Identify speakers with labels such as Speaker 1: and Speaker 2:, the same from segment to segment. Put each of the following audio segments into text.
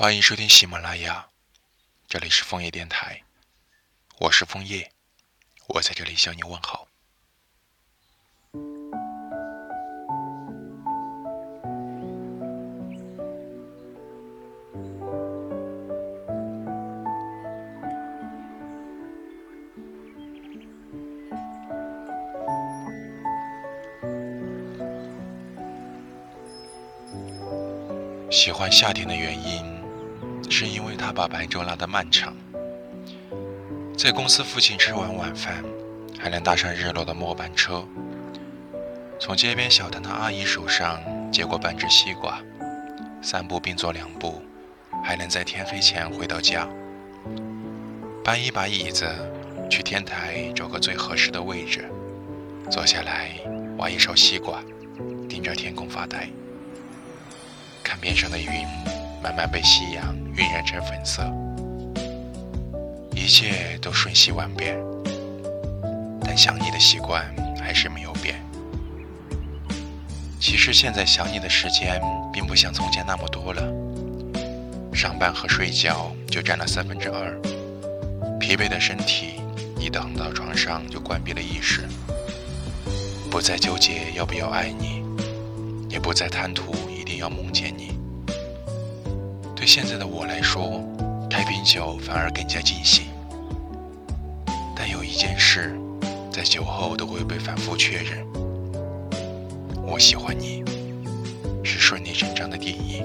Speaker 1: 欢迎收听喜马拉雅，这里是枫叶电台，我是枫叶，我在这里向你问好。喜欢夏天的原因，是因为他把白昼拉得漫长。在公司附近吃完晚饭，还能搭上日落的末班车，从街边小摊的阿姨手上接过半只西瓜，三步并作两步，还能在天黑前回到家。搬一把椅子，去天台找个最合适的位置，坐下来挖一勺西瓜，盯着天空发呆。看边上的云慢慢被夕阳晕染成粉色，一切都瞬息万变，但想你的习惯还是没有变。其实现在想你的时间并不像从前那么多了，上班和睡觉就占了三分之二，疲惫的身体一躺到床上就关闭了意识，不再纠结要不要爱你，也不再贪图一定。要梦见你，现在的我来说，开瓶酒反而更加尽兴。但有一件事，在酒后都会被反复确认：我喜欢你，是顺理成章的定义；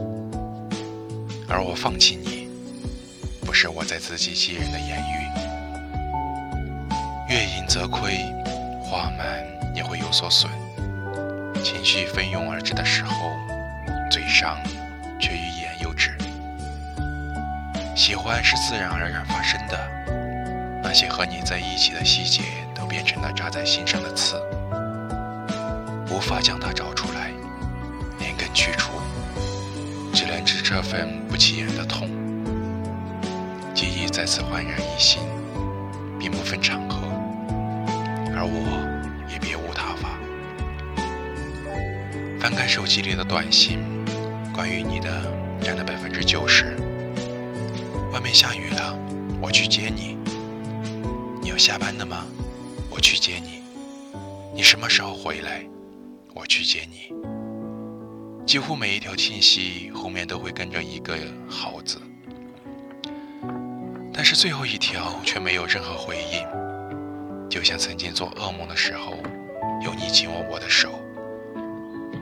Speaker 1: 而我放弃你，不是我在自欺欺人的言语。月盈则亏，花满也会有所损。情绪蜂拥而至的时候。嘴上却欲。喜欢是自然而然发生的，那些和你在一起的细节都变成了扎在心上的刺，无法将它找出来，连根去除，只能治这份不起眼的痛。记忆再次焕然一新，并不分场合，而我也别无他法。翻开手机里的短信。关于你的占了百分之九十。外面下雨了，我去接你。你要下班了吗？我去接你。你什么时候回来？我去接你。几乎每一条信息后面都会跟着一个“好”字，但是最后一条却没有任何回应，就像曾经做噩梦的时候，有你紧握我的手。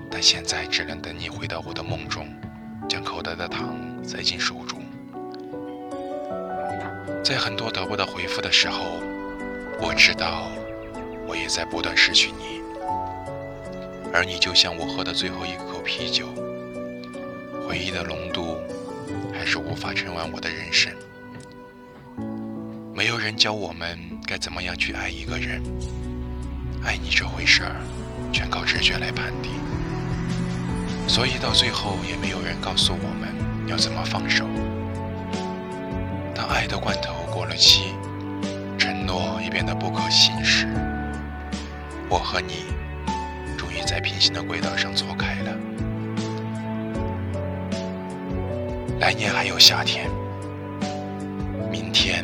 Speaker 1: 但现在只能等你回到我的梦中，将口袋的糖塞进手中。在很多得不到回复的时候，我知道我也在不断失去你，而你就像我喝的最后一口啤酒，回忆的浓度还是无法盛完我的人生。没有人教我们该怎么样去爱一个人，爱你这回事儿，全靠直觉来判定。所以到最后也没有人告诉我们要怎么放手。当爱的罐头过了期，承诺也变得不可信实，我和你终于在平行的轨道上错开了。来年还有夏天，明天